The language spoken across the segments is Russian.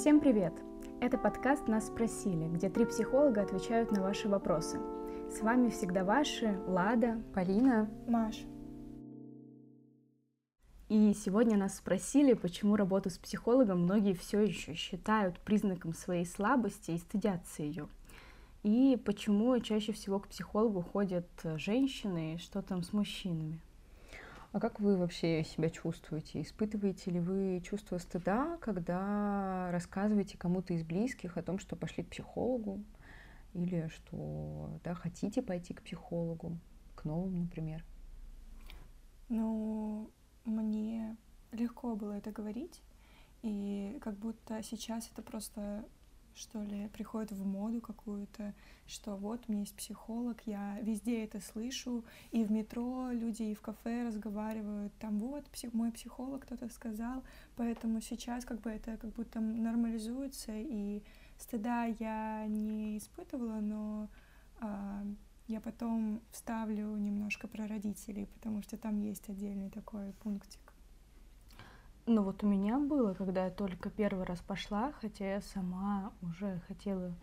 Всем привет! Это подкаст «Нас спросили», где три психолога отвечают на ваши вопросы. С вами всегда ваши Лада, Полина, Маш. И сегодня нас спросили, почему работу с психологом многие все еще считают признаком своей слабости и стыдятся ее. И почему чаще всего к психологу ходят женщины, и что там с мужчинами. А как вы вообще себя чувствуете? Испытываете ли вы чувство стыда, когда рассказываете кому-то из близких о том, что пошли к психологу? Или что да, хотите пойти к психологу, к новому, например? Ну, мне легко было это говорить, и как будто сейчас это просто что ли, приходит в моду какую-то, что вот у меня есть психолог, я везде это слышу, и в метро люди и в кафе разговаривают, там вот псих, мой психолог кто-то сказал, поэтому сейчас как бы это как будто нормализуется, и стыда я не испытывала, но а, я потом вставлю немножко про родителей, потому что там есть отдельный такой пунктик. Ну вот у меня было, когда я только первый раз пошла, хотя я сама уже хотела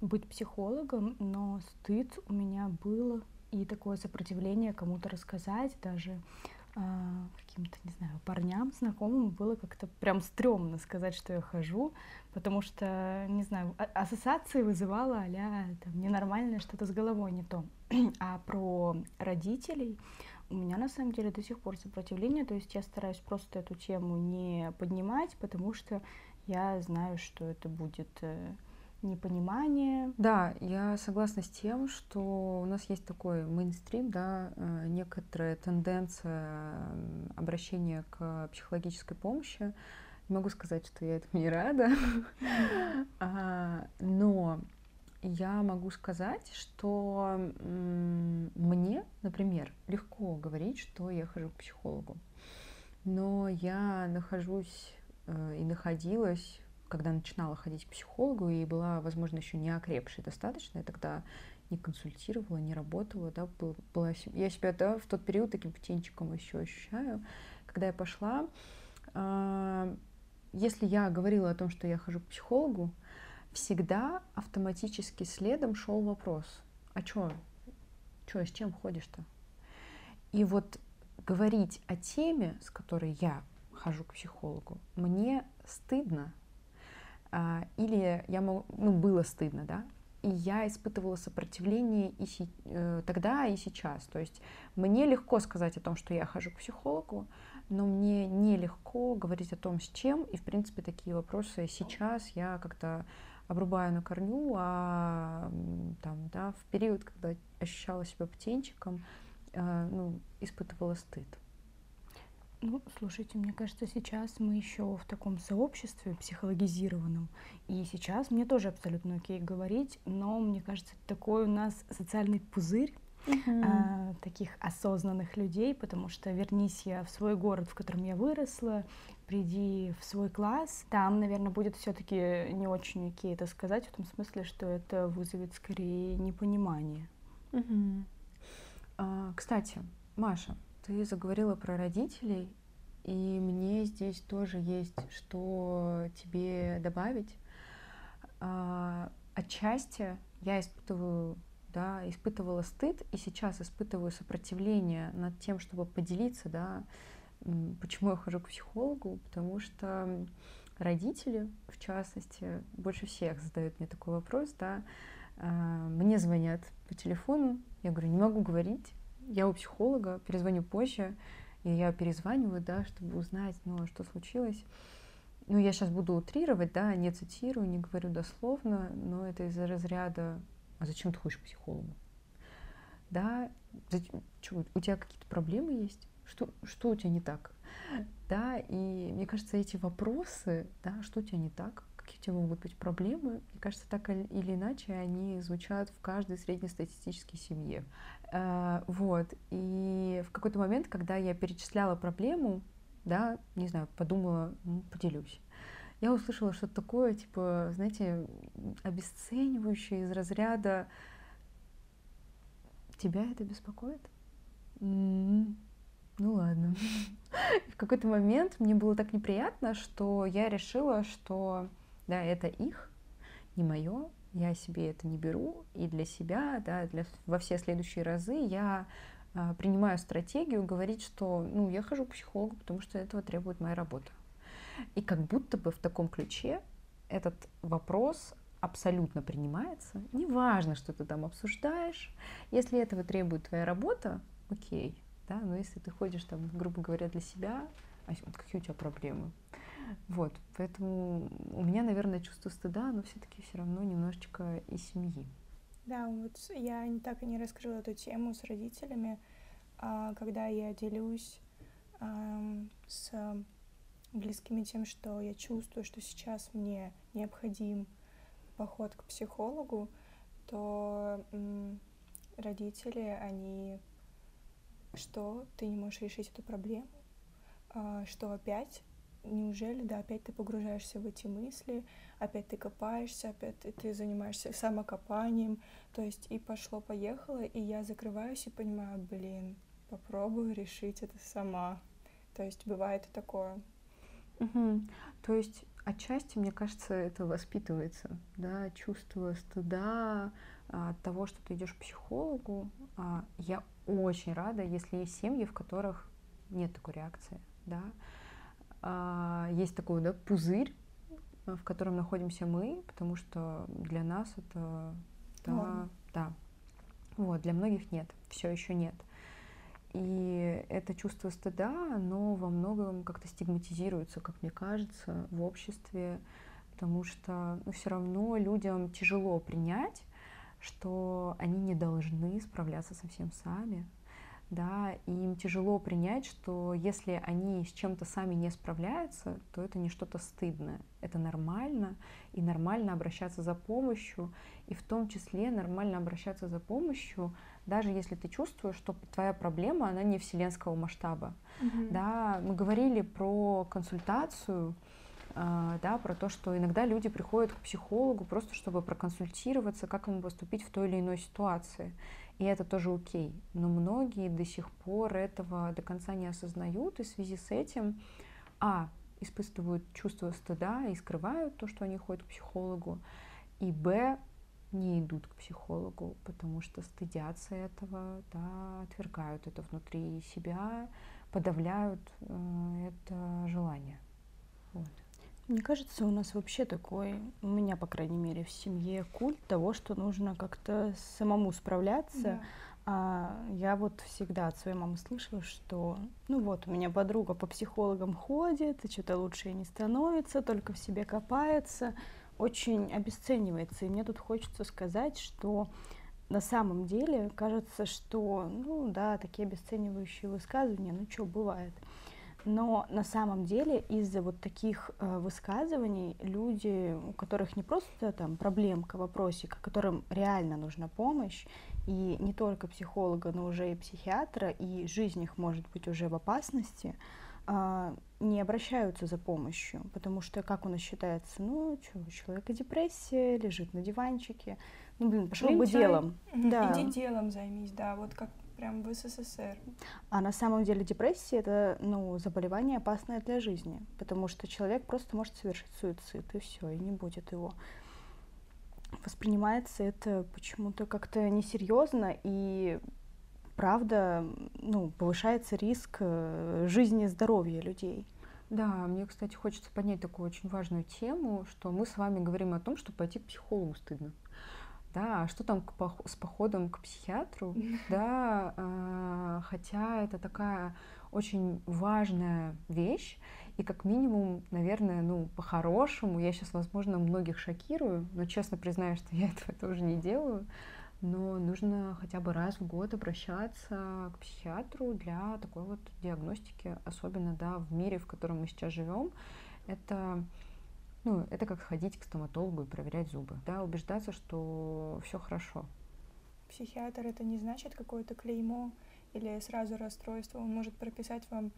быть психологом, но стыд у меня было и такое сопротивление кому-то рассказать, даже э, каким-то, не знаю, парням, знакомым было как-то прям стрёмно сказать, что я хожу, потому что, не знаю, а, ассоциации вызывала а там ненормальное что-то с головой не то. а про родителей у меня на самом деле до сих пор сопротивление, то есть я стараюсь просто эту тему не поднимать, потому что я знаю, что это будет э, непонимание. Да, я согласна с тем, что у нас есть такой мейнстрим, да, э, некоторая тенденция обращения к психологической помощи. Не могу сказать, что я этому не рада, а, но я могу сказать, что мне, например, легко говорить, что я хожу к психологу. Но я нахожусь э, и находилась, когда начинала ходить к психологу, и была, возможно, еще не окрепшей достаточно, я тогда не консультировала, не работала, да, была, я себя да, в тот период таким птенчиком еще ощущаю. Когда я пошла, а, если я говорила о том, что я хожу к психологу, всегда автоматически следом шел вопрос, а чё, чё, с чем ходишь-то? И вот говорить о теме, с которой я хожу к психологу, мне стыдно, а, или я могу, ну, было стыдно, да, и я испытывала сопротивление и си, э, тогда, и сейчас. То есть мне легко сказать о том, что я хожу к психологу, но мне нелегко говорить о том, с чем, и, в принципе, такие вопросы сейчас я как-то обрубаю на корню, а там, да, в период, когда ощущала себя птенчиком, э, ну, испытывала стыд. Ну, слушайте, мне кажется, сейчас мы еще в таком сообществе психологизированном, и сейчас мне тоже абсолютно окей говорить, но мне кажется, такой у нас социальный пузырь, uh-huh. а, таких осознанных людей, потому что вернись я в свой город, в котором я выросла, приди в свой класс, там, наверное, будет все-таки не очень окей это сказать, в том смысле, что это вызовет скорее непонимание. Uh-huh. А, кстати, Маша, ты заговорила про родителей, и мне здесь тоже есть что тебе добавить. А, отчасти я испытываю да, испытывала стыд и сейчас испытываю сопротивление над тем, чтобы поделиться, да, почему я хожу к психологу, потому что родители, в частности, больше всех задают мне такой вопрос, да, а, мне звонят по телефону, я говорю, не могу говорить, я у психолога, перезвоню позже, и я перезваниваю, да, чтобы узнать, ну, а что случилось. Ну, я сейчас буду утрировать, да, не цитирую, не говорю дословно, но это из-за разряда а зачем ты ходишь к психологу? Да, зачем, что, у тебя какие-то проблемы есть? Что, что у тебя не так? Да, и мне кажется, эти вопросы, да, что у тебя не так, какие у тебя могут быть проблемы, мне кажется, так или иначе они звучат в каждой среднестатистической семье. А, вот, и в какой-то момент, когда я перечисляла проблему, да, не знаю, подумала, ну, поделюсь я услышала что-то такое, типа, знаете, обесценивающее из разряда «Тебя это беспокоит?» Ну ладно. В какой-то момент мне было так неприятно, что я решила, что Да, это их, не мое, я себе это не беру, и для себя, да, для, во все следующие разы я а, принимаю стратегию говорить, что ну, я хожу к психологу, потому что этого требует моя работа. И как будто бы в таком ключе этот вопрос абсолютно принимается. Неважно, что ты там обсуждаешь. Если этого требует твоя работа, окей. Да? Но если ты ходишь там, грубо говоря, для себя, а какие у тебя проблемы? Вот, поэтому у меня, наверное, чувство стыда, но все-таки все равно немножечко из семьи. Да, вот я так и не раскрыла эту тему с родителями, а, когда я делюсь с близкими тем, что я чувствую, что сейчас мне необходим поход к психологу, то родители, они что ты не можешь решить эту проблему, а, что опять неужели, да, опять ты погружаешься в эти мысли, опять ты копаешься, опять ты, занимаешься самокопанием, то есть и пошло-поехало, и я закрываюсь и понимаю, блин, попробую решить это сама. То есть бывает и такое. Угу. То есть отчасти, мне кажется, это воспитывается, да, чувство стыда а, от того, что ты идешь к психологу. А, я очень рада, если есть семьи, в которых нет такой реакции, да. А, есть такой, да, пузырь, в котором находимся мы, потому что для нас это, да, да, вот, для многих нет, все еще нет. И это чувство стыда, оно во многом как-то стигматизируется, как мне кажется, в обществе, потому что ну, все равно людям тяжело принять, что они не должны справляться совсем сами, да, и им тяжело принять, что если они с чем-то сами не справляются, то это не что-то стыдное, это нормально, и нормально обращаться за помощью, и в том числе нормально обращаться за помощью, даже если ты чувствуешь, что твоя проблема, она не вселенского масштаба, mm-hmm. да, мы говорили про консультацию, а, да, про то, что иногда люди приходят к психологу просто чтобы проконсультироваться, как ему поступить в той или иной ситуации. И это тоже окей. Но многие до сих пор этого до конца не осознают, и в связи с этим, а, испытывают чувство стыда и скрывают то, что они ходят к психологу, и, б, не идут к психологу, потому что стыдятся этого, да, отвергают это внутри себя, подавляют э, это желание. Вот. Мне кажется, у нас вообще такой, у меня, по крайней мере, в семье культ того, что нужно как-то самому справляться. Да. А я вот всегда от своей мамы слышала, что ну вот, у меня подруга по психологам ходит, и что-то лучше не становится, только в себе копается, очень обесценивается. И мне тут хочется сказать, что на самом деле кажется, что, ну да, такие обесценивающие высказывания, ну что, бывает. Но на самом деле из-за вот таких э, высказываний люди, у которых не просто там проблемка, вопросик, а которым реально нужна помощь, и не только психолога, но уже и психиатра, и жизнь их может быть уже в опасности, э, не обращаются за помощью, потому что, как у нас считается, ну, что, у человека депрессия, лежит на диванчике, ну, блин, пошел бы делом. Да. Иди делом займись, да, вот как прям в СССР. А на самом деле депрессия это ну, заболевание опасное для жизни, потому что человек просто может совершить суицид, и все, и не будет его. Воспринимается это почему-то как-то несерьезно, и правда, ну, повышается риск э, жизни и здоровья людей. Да, мне, кстати, хочется поднять такую очень важную тему, что мы с вами говорим о том, что пойти к психологу стыдно. Да, а что там к, с походом к психиатру, да, э, хотя это такая очень важная вещь, и как минимум, наверное, ну, по-хорошему, я сейчас, возможно, многих шокирую, но честно признаю, что я этого тоже не делаю, но нужно хотя бы раз в год обращаться к психиатру для такой вот диагностики, особенно, да, в мире, в котором мы сейчас живем, это ну, это как ходить к стоматологу и проверять зубы, да, убеждаться, что все хорошо. Психиатр это не значит какое-то клеймо или сразу расстройство. Он может прописать вам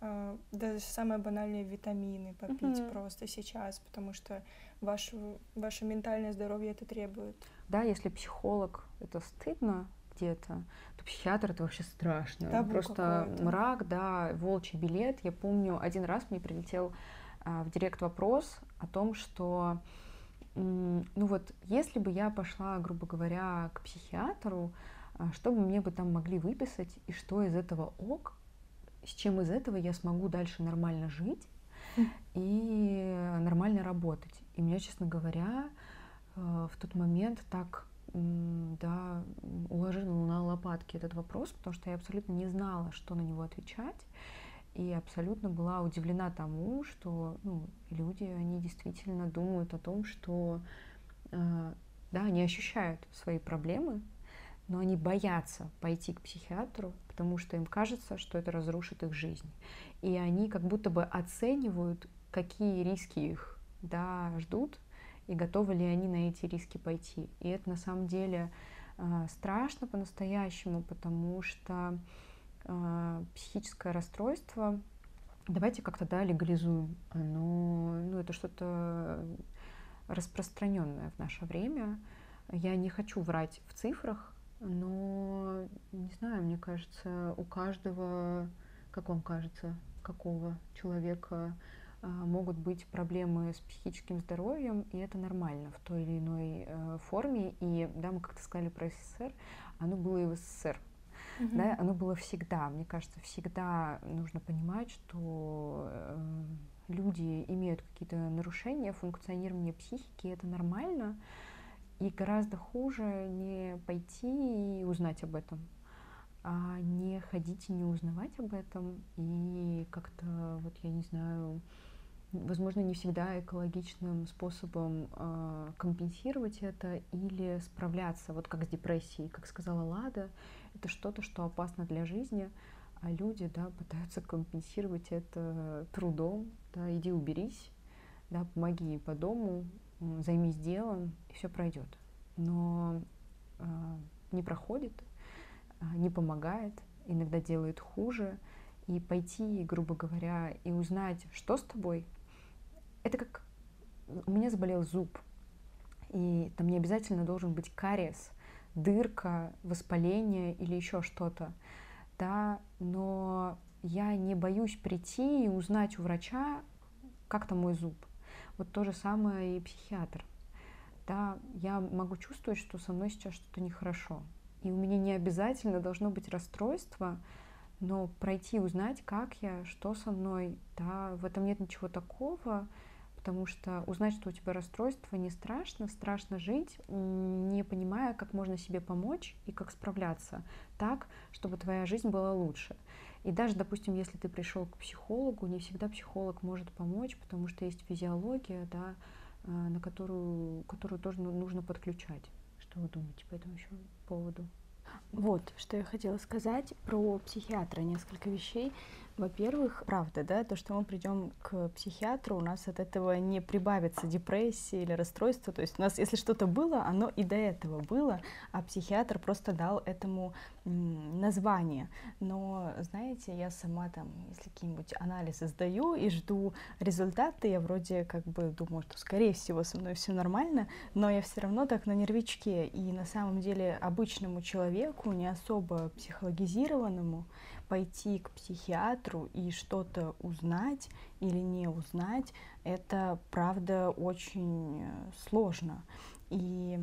даже самые банальные витамины попить mm-hmm. просто сейчас, потому что ваше, ваше ментальное здоровье это требует. Да, если психолог это стыдно где-то, то психиатр это вообще страшно. Табу Просто мрак, да, волчий билет. Я помню, один раз мне прилетел а, в директ вопрос о том, что ну вот если бы я пошла, грубо говоря, к психиатру, а, что бы мне бы там могли выписать и что из этого ок, с чем из этого я смогу дальше нормально жить и нормально работать. И мне, честно говоря, э, в тот момент так да, уложил на лопатки этот вопрос, потому что я абсолютно не знала, что на него отвечать. И абсолютно была удивлена тому, что ну, люди, они действительно думают о том, что э, да, они ощущают свои проблемы, но они боятся пойти к психиатру, потому что им кажется, что это разрушит их жизнь. И они как будто бы оценивают, какие риски их да, ждут, и готовы ли они на эти риски пойти. И это на самом деле э, страшно по-настоящему, потому что э, психическое расстройство, давайте как-то да, легализуем, оно, ну, это что-то распространенное в наше время. Я не хочу врать в цифрах, но, не знаю, мне кажется, у каждого, как вам кажется, какого человека а, могут быть проблемы с психическим здоровьем, и это нормально в той или иной э, форме. И, да, мы как-то сказали про СССР, оно было и в СССР. Mm-hmm. Да, оно было всегда. Мне кажется, всегда нужно понимать, что э, люди имеют какие-то нарушения функционирования психики, это нормально. И гораздо хуже не пойти и узнать об этом, а не ходить и не узнавать об этом, и как-то, вот я не знаю, возможно, не всегда экологичным способом э, компенсировать это или справляться, вот как с депрессией, как сказала Лада, это что-то, что опасно для жизни, а люди, да, пытаются компенсировать это трудом, да, иди уберись, да, помоги по дому, займись делом, и все пройдет. Но э, не проходит, э, не помогает, иногда делает хуже, и пойти, грубо говоря, и узнать, что с тобой, это как у меня заболел зуб, и там не обязательно должен быть кариес, дырка, воспаление или еще что-то, да, но я не боюсь прийти и узнать у врача, как там мой зуб. Вот то же самое и психиатр. Да, я могу чувствовать, что со мной сейчас что-то нехорошо. И у меня не обязательно должно быть расстройство, но пройти, узнать, как я, что со мной, да, в этом нет ничего такого, потому что узнать, что у тебя расстройство, не страшно, страшно жить, не понимая, как можно себе помочь и как справляться так, чтобы твоя жизнь была лучше. И даже, допустим, если ты пришел к психологу, не всегда психолог может помочь, потому что есть физиология, да, э, на которую, которую тоже ну, нужно подключать. Что вы думаете по этому еще поводу? Вот, что я хотела сказать про психиатра, несколько вещей. Во-первых, правда, да, то, что мы придем к психиатру, у нас от этого не прибавится депрессия или расстройство. То есть у нас, если что-то было, оно и до этого было, а психиатр просто дал этому название. Но, знаете, я сама там, если какие-нибудь анализы сдаю и жду результаты, я вроде как бы думаю, что скорее всего со мной все нормально, но я все равно так на нервичке. И на самом деле обычному человеку, не особо психологизированному, пойти к психиатру и что-то узнать или не узнать, это правда очень э, сложно. И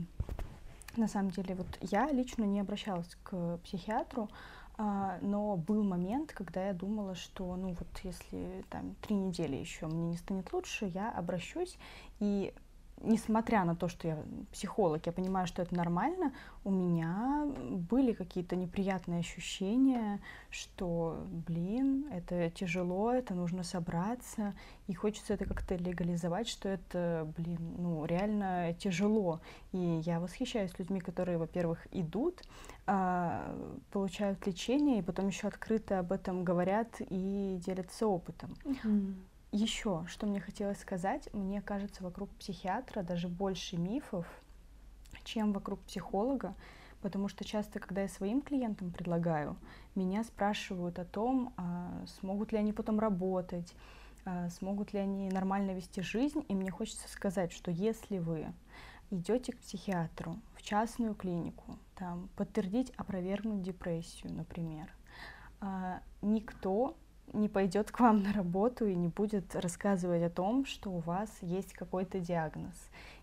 на самом деле вот я лично не обращалась к психиатру, а, но был момент, когда я думала, что ну вот если там три недели еще мне не станет лучше, я обращусь и несмотря на то, что я психолог, я понимаю, что это нормально, у меня были какие-то неприятные ощущения, что, блин, это тяжело, это нужно собраться, и хочется это как-то легализовать, что это, блин, ну, реально тяжело. И я восхищаюсь людьми, которые, во-первых, идут, а, получают лечение, и потом еще открыто об этом говорят и делятся опытом. Mm-hmm. Еще, что мне хотелось сказать, мне кажется, вокруг психиатра даже больше мифов, чем вокруг психолога, потому что часто, когда я своим клиентам предлагаю, меня спрашивают о том, а, смогут ли они потом работать, а, смогут ли они нормально вести жизнь, и мне хочется сказать, что если вы идете к психиатру в частную клинику, там, подтвердить, опровергнуть депрессию, например, а, никто не пойдет к вам на работу и не будет рассказывать о том, что у вас есть какой-то диагноз.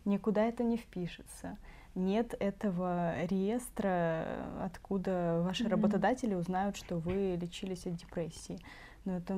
Никуда это не впишется. Нет этого реестра, откуда ваши mm-hmm. работодатели узнают, что вы лечились от депрессии. Но это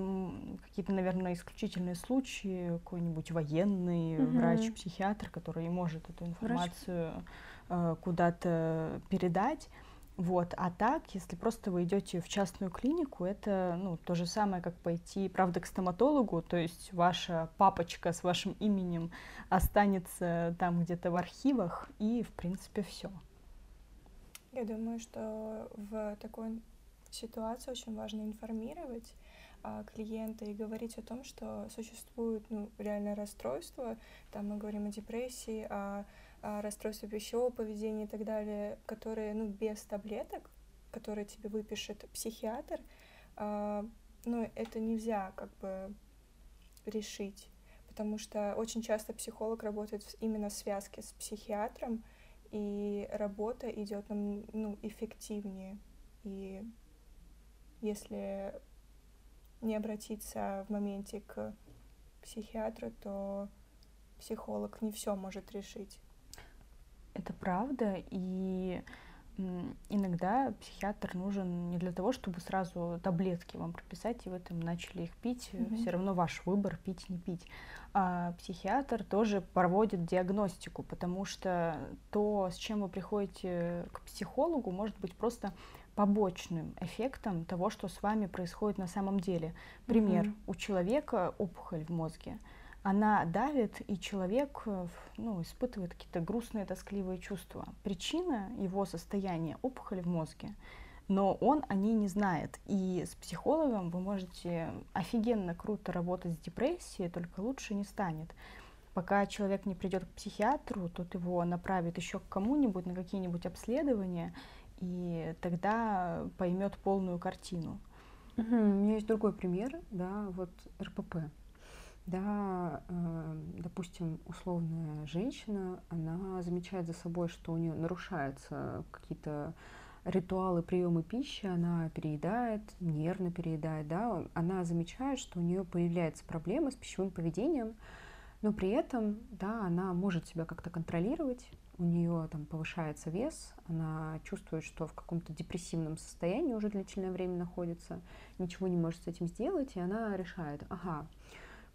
какие-то, наверное, исключительные случаи, какой-нибудь военный mm-hmm. врач, психиатр, который может эту информацию э, куда-то передать. Вот, а так, если просто вы идете в частную клинику, это ну, то же самое, как пойти, правда, к стоматологу, то есть ваша папочка с вашим именем останется там где-то в архивах, и, в принципе, все. Я думаю, что в такой ситуации очень важно информировать а, клиента и говорить о том, что существует ну, реальное расстройство. Там мы говорим о депрессии, о расстройства пищевого поведения и так далее, которые, ну, без таблеток, которые тебе выпишет психиатр, а, ну, это нельзя как бы решить, потому что очень часто психолог работает именно в связке с психиатром, и работа идет нам, ну, эффективнее. И если не обратиться в моменте к психиатру, то психолог не все может решить. Это правда, и иногда психиатр нужен не для того, чтобы сразу таблетки вам прописать, и вы там начали их пить. Mm-hmm. Все равно ваш выбор пить, не пить. А психиатр тоже проводит диагностику, потому что то, с чем вы приходите к психологу, может быть просто побочным эффектом того, что с вами происходит на самом деле. Пример: mm-hmm. у человека опухоль в мозге она давит, и человек э, ну, испытывает какие-то грустные, тоскливые чувства. Причина его состояния — опухоль в мозге, но он о ней не знает. И с психологом вы можете офигенно круто работать с депрессией, только лучше не станет. Пока человек не придет к психиатру, тот его направит еще к кому-нибудь на какие-нибудь обследования, и тогда поймет полную картину. Угу, у меня есть другой пример, да, вот РПП да, э, допустим, условная женщина, она замечает за собой, что у нее нарушаются какие-то ритуалы приема пищи, она переедает, нервно переедает, да, она замечает, что у нее появляется проблема с пищевым поведением, но при этом, да, она может себя как-то контролировать, у нее там повышается вес, она чувствует, что в каком-то депрессивном состоянии уже длительное время находится, ничего не может с этим сделать, и она решает, ага,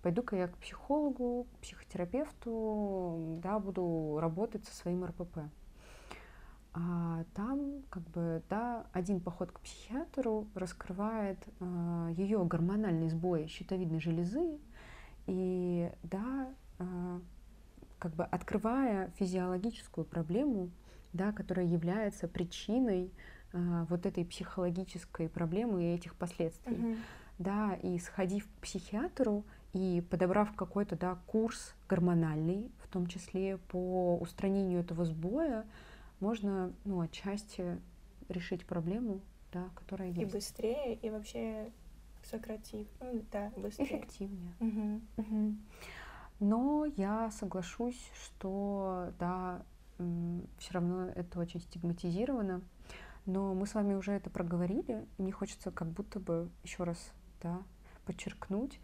пойду-ка я к психологу, к психотерапевту, да, буду работать со своим РПП. А там, как бы, да, один поход к психиатру раскрывает э, ее гормональный сбой щитовидной железы, и, да, э, как бы открывая физиологическую проблему, да, которая является причиной э, вот этой психологической проблемы и этих последствий. Mm-hmm. Да, и сходив к психиатру, и подобрав какой-то да, курс гормональный, в том числе по устранению этого сбоя, можно ну, отчасти решить проблему, да, которая есть. И быстрее, и вообще сократив. Ну, да, быстрее. Эффективнее. Угу. Угу. Но я соглашусь, что да, все равно это очень стигматизировано. Но мы с вами уже это проговорили. Мне хочется как будто бы еще раз да, подчеркнуть,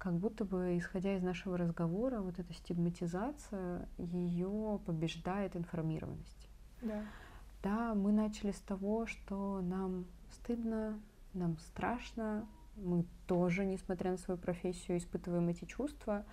как будто бы, исходя из нашего разговора, вот эта стигматизация, ее побеждает информированность. Да. Да, мы начали с того, что нам стыдно, нам страшно, мы тоже, несмотря на свою профессию, испытываем эти чувства,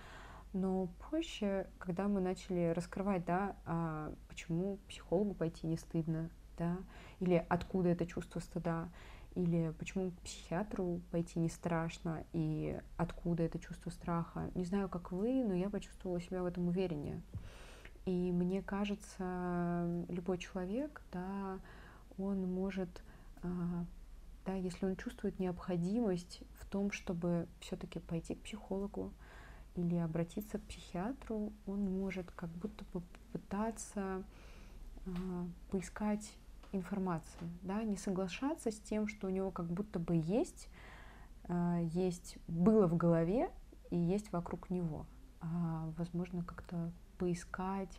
но позже, когда мы начали раскрывать, да, а почему психологу пойти не стыдно, да, или откуда это чувство стыда, или почему к психиатру пойти не страшно, и откуда это чувство страха. Не знаю, как вы, но я почувствовала себя в этом увереннее. И мне кажется, любой человек, да, он может, а, да, если он чувствует необходимость в том, чтобы все-таки пойти к психологу или обратиться к психиатру, он может как будто бы попытаться а, поискать информации, да, не соглашаться с тем, что у него как будто бы есть, э, есть было в голове и есть вокруг него. А, возможно, как-то поискать,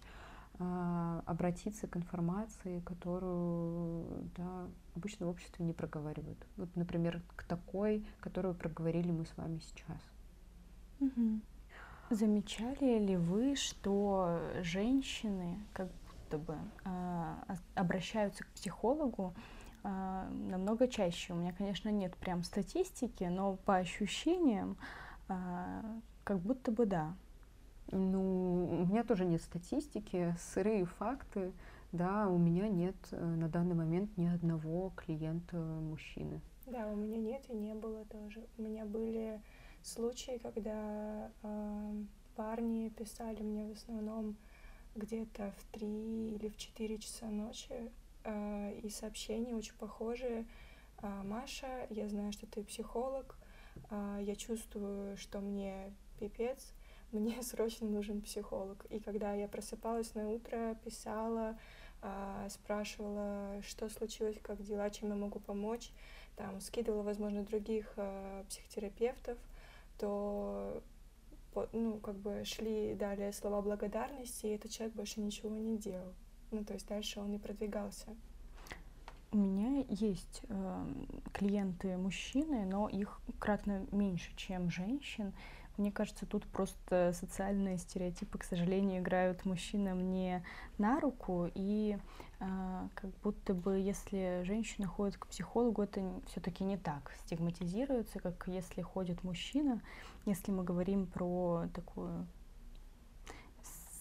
а, обратиться к информации, которую да, обычно в обществе не проговаривают. Вот, например, к такой, которую проговорили мы с вами сейчас. Угу. Замечали ли вы, что женщины как будто бы э, обращаются к психологу э, намного чаще? У меня, конечно, нет прям статистики, но по ощущениям э, как будто бы да. Ну, у меня тоже нет статистики, сырые факты. Да, у меня нет э, на данный момент ни одного клиента мужчины. Да, у меня нет и не было тоже. У меня были случаи, когда э, парни писали мне в основном где-то в три или в четыре часа ночи, э, и сообщения очень похожие. Э, Маша, я знаю, что ты психолог, э, я чувствую, что мне пипец, мне срочно нужен психолог. И когда я просыпалась на утро, писала, а, спрашивала, что случилось, как дела, чем я могу помочь, там, скидывала, возможно, других а, психотерапевтов, то ну, как бы шли далее слова благодарности, и этот человек больше ничего не делал. Ну, то есть дальше он не продвигался. У меня есть э, клиенты мужчины, но их кратно меньше, чем женщин. Мне кажется, тут просто социальные стереотипы, к сожалению, играют мужчинам не на руку, и э, как будто бы если женщина ходит к психологу, это все-таки не так стигматизируется, как если ходит мужчина, если мы говорим про такую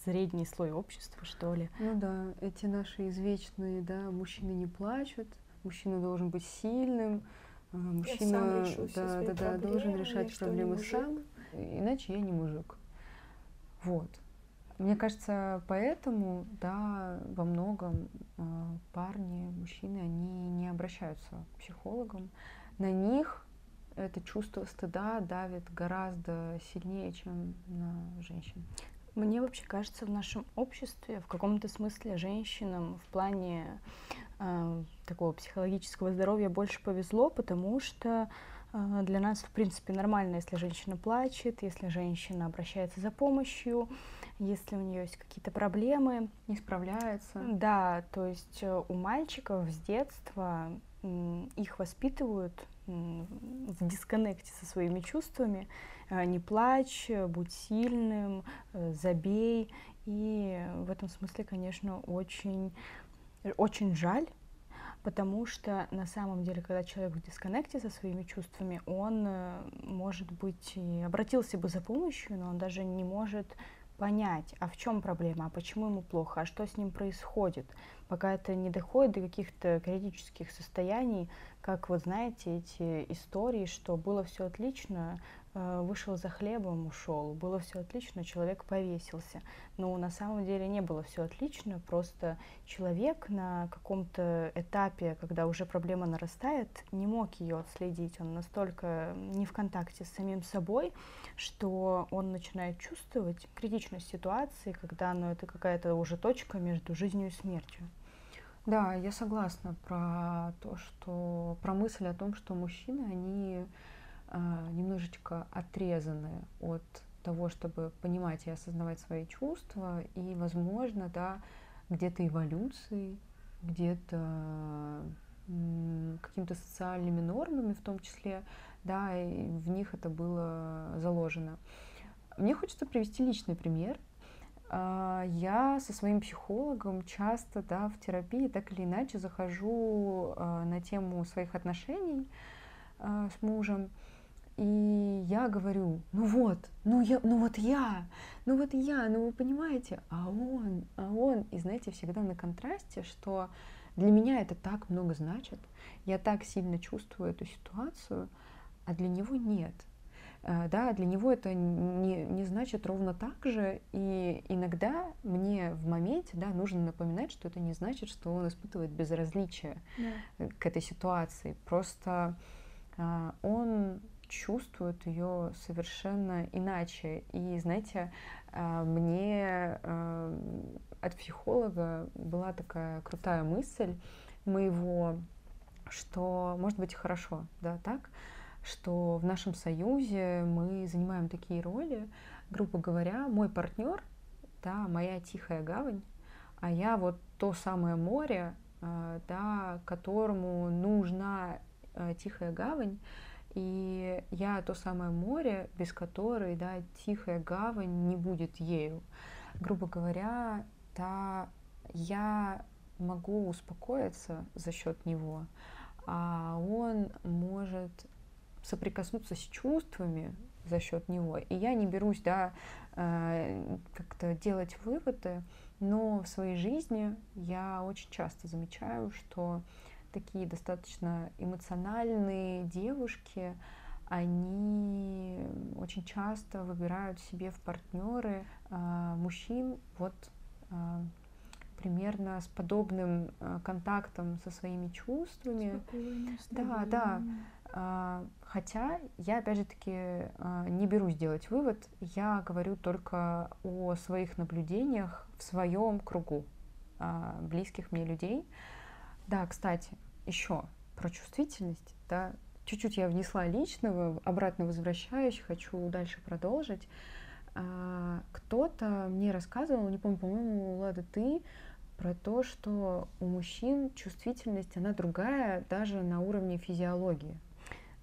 средний слой общества, что ли. Ну да, эти наши извечные, да, мужчины не плачут, мужчина должен быть сильным, а, мужчина да, да, да, должен решать проблемы сам иначе я не мужик. Вот. Мне кажется, поэтому, да, во многом э, парни, мужчины, они не обращаются к психологам. На них это чувство стыда давит гораздо сильнее, чем на женщин. Мне вообще кажется, в нашем обществе в каком-то смысле женщинам в плане э, такого психологического здоровья больше повезло, потому что а, для нас, в принципе, нормально, если женщина плачет, если женщина обращается за помощью, если у нее есть какие-то проблемы. Не справляется. Да, то есть э, у мальчиков с детства их воспитывают в дисконнекте со своими чувствами. Э, не плачь, будь сильным, э, забей. И в этом смысле, конечно, очень, очень жаль, потому что на самом деле, когда человек в дисконнекте со своими чувствами, он, э, может быть, и обратился бы за помощью, но он даже не может понять, а в чем проблема, а почему ему плохо, а что с ним происходит, пока это не доходит до каких-то критических состояний, как вы знаете эти истории, что было все отлично, вышел за хлебом, ушел, было все отлично, человек повесился. Но на самом деле не было все отлично, просто человек на каком-то этапе, когда уже проблема нарастает, не мог ее отследить. Он настолько не в контакте с самим собой, что он начинает чувствовать критичность ситуации, когда ну, это какая-то уже точка между жизнью и смертью. Да, я согласна про то, что про мысль о том, что мужчины, они немножечко отрезаны от того, чтобы понимать и осознавать свои чувства, и, возможно, да, где-то эволюцией, где-то какими-то социальными нормами в том числе, да, и в них это было заложено. Мне хочется привести личный пример. А, я со своим психологом часто да, в терапии так или иначе захожу а, на тему своих отношений с мужем. И я говорю, ну вот, ну, я, ну вот я, ну вот я, ну вы понимаете, а он, а он. И знаете, всегда на контрасте, что для меня это так много значит, я так сильно чувствую эту ситуацию, а для него нет. Э, да, для него это не, не значит ровно так же, и иногда мне в моменте да, нужно напоминать, что это не значит, что он испытывает безразличие да. к этой ситуации. Просто а, он чувствуют ее совершенно иначе. И, знаете, а, мне а, от психолога была такая крутая мысль моего, что может быть хорошо, да, так, что в нашем союзе мы занимаем такие роли, грубо говоря, мой партнер, да, моя тихая гавань, а я вот то самое море, э, да, которому нужна тихая гавань, и я то самое море, без которой, да, тихая гавань не будет ею. Грубо говоря, да, я могу успокоиться за счет него, а он может соприкоснуться с чувствами за счет него. И я не берусь, да, э, как-то делать выводы, но в своей жизни я очень часто замечаю, что такие достаточно эмоциональные девушки, они очень часто выбирают себе в партнеры э, мужчин вот э, примерно с подобным э, контактом со своими чувствами. Да, да. Э, хотя я опять же таки не берусь делать вывод, я говорю только о своих наблюдениях в своем кругу близких мне людей. Да, кстати, еще про чувствительность, да, чуть-чуть я внесла личного, обратно возвращаюсь, хочу дальше продолжить. А, кто-то мне рассказывал, не помню, по-моему, Лада, ты, про то, что у мужчин чувствительность, она другая даже на уровне физиологии.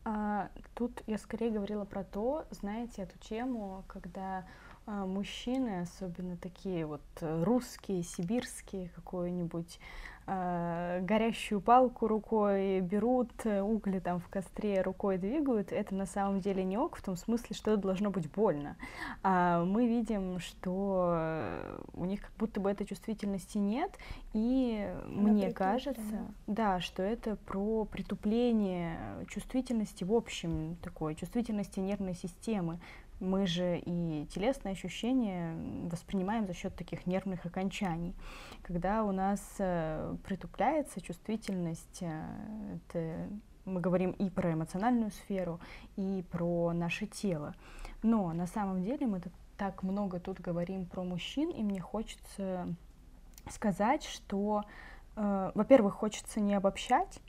А, тут я скорее говорила про то, знаете, эту тему, когда а, мужчины, особенно такие вот русские, сибирские, какой-нибудь э, горящую палку рукой берут, э, угли там в костре рукой двигают, это на самом деле не ок, в том смысле, что это должно быть больно. А мы видим, что э, у них как будто бы этой чувствительности нет, и Она мне кажется, да, что это про притупление чувствительности в общем, такой чувствительности нервной системы, мы же и телесные ощущения воспринимаем за счет таких нервных окончаний. Когда у нас э, притупляется чувствительность, э, это мы говорим и про эмоциональную сферу, и про наше тело. Но на самом деле мы так много тут говорим про мужчин, и мне хочется сказать, что, э, во-первых, хочется не обобщать,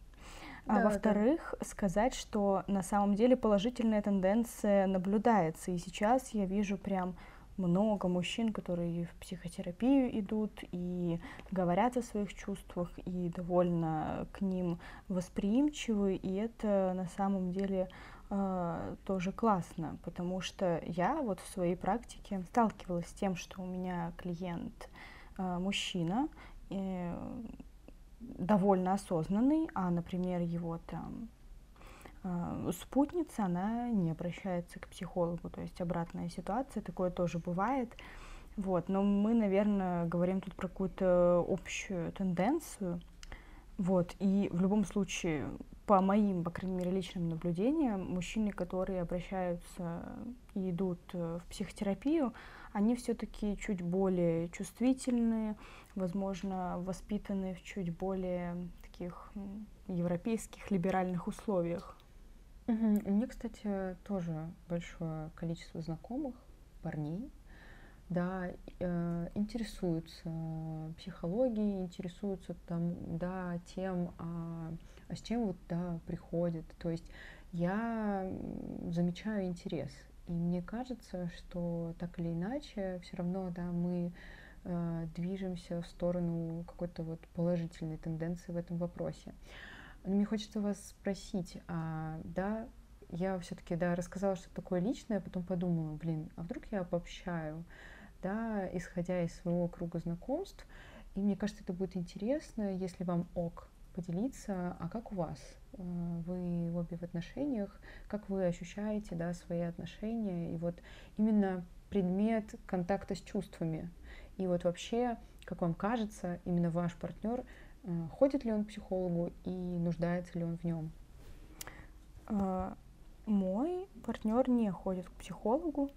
а во-вторых, да. сказать, что на самом деле положительная тенденция наблюдается. И сейчас я вижу прям много мужчин, которые в психотерапию идут и говорят о своих чувствах и довольно к ним восприимчивы, и это на самом деле э, тоже классно, потому что я вот в своей практике сталкивалась с тем, что у меня клиент э, мужчина, и довольно осознанный, а, например, его там э, спутница, она не обращается к психологу, то есть обратная ситуация, такое тоже бывает. Вот, но мы, наверное, говорим тут про какую-то общую тенденцию. Вот, и в любом случае, по моим, по крайней мере, личным наблюдениям, мужчины, которые обращаются и идут в психотерапию, они все-таки чуть более чувствительные, возможно, воспитаны в чуть более таких европейских либеральных условиях. У меня, кстати, тоже большое количество знакомых парней, да, э, интересуются психологией, интересуются там, да, тем, а, а с чем вот, да, приходят. То есть я замечаю интерес. И мне кажется, что так или иначе, все равно, да, мы э, движемся в сторону какой-то вот положительной тенденции в этом вопросе. Но мне хочется вас спросить, а, да, я все-таки, да, рассказала что такое личное, а потом подумала, блин, а вдруг я обобщаю, да, исходя из своего круга знакомств, и мне кажется, это будет интересно, если вам ок поделиться, а как у вас? Э, вы обе в отношениях, как вы ощущаете да, свои отношения, и вот именно предмет контакта с чувствами. И вот вообще, как вам кажется, именно ваш партнер, э, ходит ли он к психологу и нуждается ли он в нем? А, мой партнер не ходит к психологу.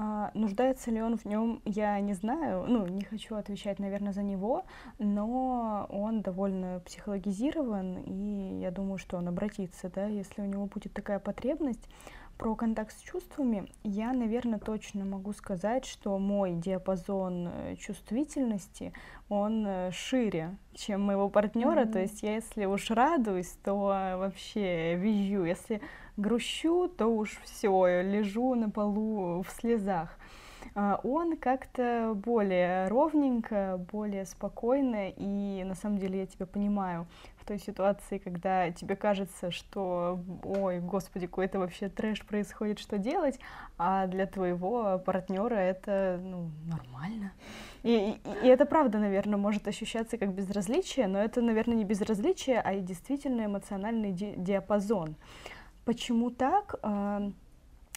А, нуждается ли он в нем, я не знаю, ну, не хочу отвечать, наверное, за него, но он довольно психологизирован, и я думаю, что он обратится, да, если у него будет такая потребность. Про контакт с чувствами я, наверное, точно могу сказать, что мой диапазон э, чувствительности, он э, шире, чем моего партнера. Mm-hmm. То есть я, если уж радуюсь, то вообще визжу. Если грущу, то уж все, лежу на полу в слезах. А, он как-то более ровненько, более спокойно, и на самом деле я тебя понимаю в той ситуации, когда тебе кажется, что, ой, господи, какой-то вообще трэш происходит, что делать, а для твоего партнера это, ну, нормально. И, и, и это правда, наверное, может ощущаться как безразличие, но это, наверное, не безразличие, а и действительно эмоциональный ди диапазон. Почему так?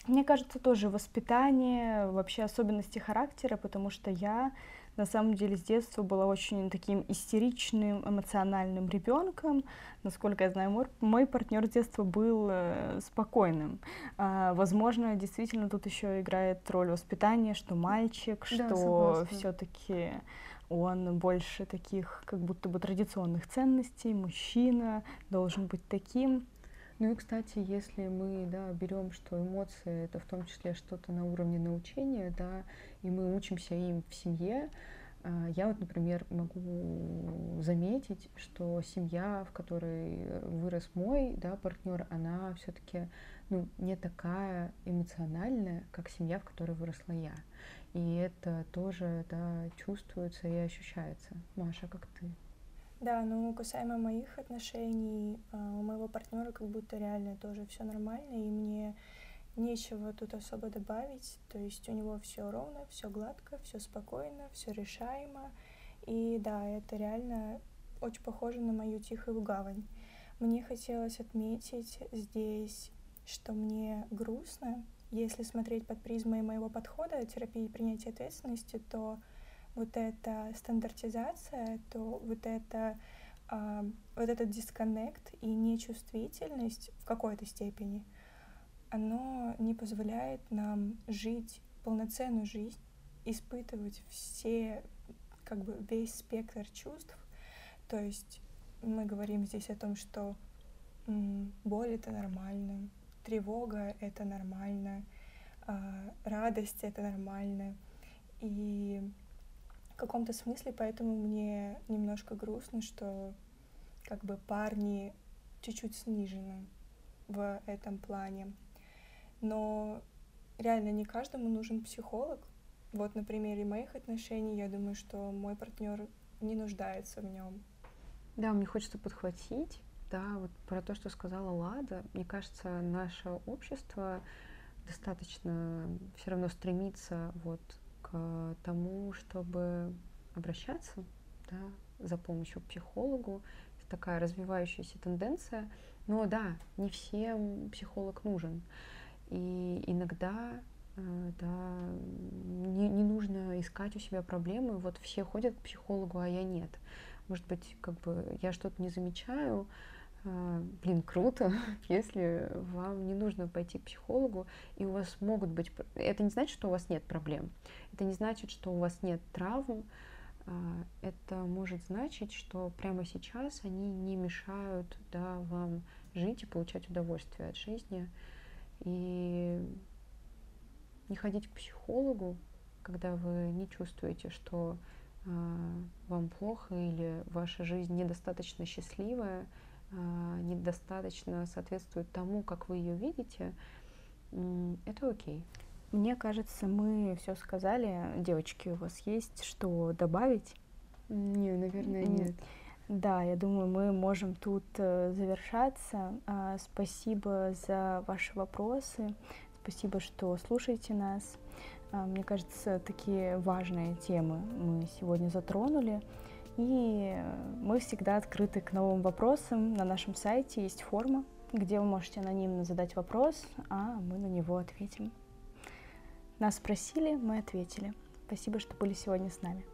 Мне кажется, тоже воспитание, вообще особенности характера, потому что я на самом деле с детства была очень таким истеричным, эмоциональным ребенком. Насколько я знаю, мой, мой партнер с детства был э, спокойным. А, возможно, действительно тут еще играет роль воспитания, что мальчик, да, что все-таки он больше таких как будто бы традиционных ценностей, мужчина должен быть таким. Ну и, кстати, если мы да, берем, что эмоции это в том числе что-то на уровне научения, да, и мы учимся им в семье, а, я вот, например, могу заметить, что семья, в которой вырос мой да, партнер, она все-таки ну, не такая эмоциональная, как семья, в которой выросла я. И это тоже да, чувствуется и ощущается. Маша, как ты? Да, ну касаемо моих отношений, а, у моего партнера как будто реально тоже все нормально, и мне нечего тут особо добавить. То есть у него все ровно, все гладко, все спокойно, все решаемо. И да, это реально очень похоже на мою тихую гавань. Мне хотелось отметить здесь, что мне грустно. Если смотреть под призмой моего подхода терапии принятия ответственности, то вот эта стандартизация, то вот это а, вот этот дисконнект и нечувствительность в какой-то степени, оно не позволяет нам жить полноценную жизнь, испытывать все, как бы весь спектр чувств. То есть мы говорим здесь о том, что боль это нормально, тревога это нормально, а, радость это нормально. И каком-то смысле, поэтому мне немножко грустно, что как бы парни чуть-чуть снижены в этом плане. Но реально не каждому нужен психолог. Вот на примере моих отношений я думаю, что мой партнер не нуждается в нем. Да, мне хочется подхватить, да, вот про то, что сказала Лада. Мне кажется, наше общество достаточно все равно стремится вот к тому, чтобы обращаться да, за помощью к психологу. Это такая развивающаяся тенденция. Но да, не всем психолог нужен. И иногда э, да, не, не нужно искать у себя проблемы. Вот все ходят к психологу, а я нет. Может быть, как бы я что-то не замечаю, блин, круто, если вам не нужно пойти к психологу, и у вас могут быть... Это не значит, что у вас нет проблем. Это не значит, что у вас нет травм. А, это может значить, что прямо сейчас они не мешают да, вам жить и получать удовольствие от жизни. И не ходить к психологу, когда вы не чувствуете, что э, вам плохо или ваша жизнь недостаточно счастливая, а, недостаточно соответствует тому, как вы ее видите, это окей. Мне кажется, мы все сказали. Девочки, у вас есть что добавить? Не, наверное, нет. Да, я думаю, мы можем тут э, завершаться. А, спасибо за ваши вопросы. Спасибо, что слушаете нас. А, мне кажется, такие важные темы мы сегодня затронули. И мы всегда открыты к новым вопросам. На нашем сайте есть форма, где вы можете анонимно задать вопрос, а мы на него ответим. Нас спросили, мы ответили. Спасибо, что были сегодня с нами.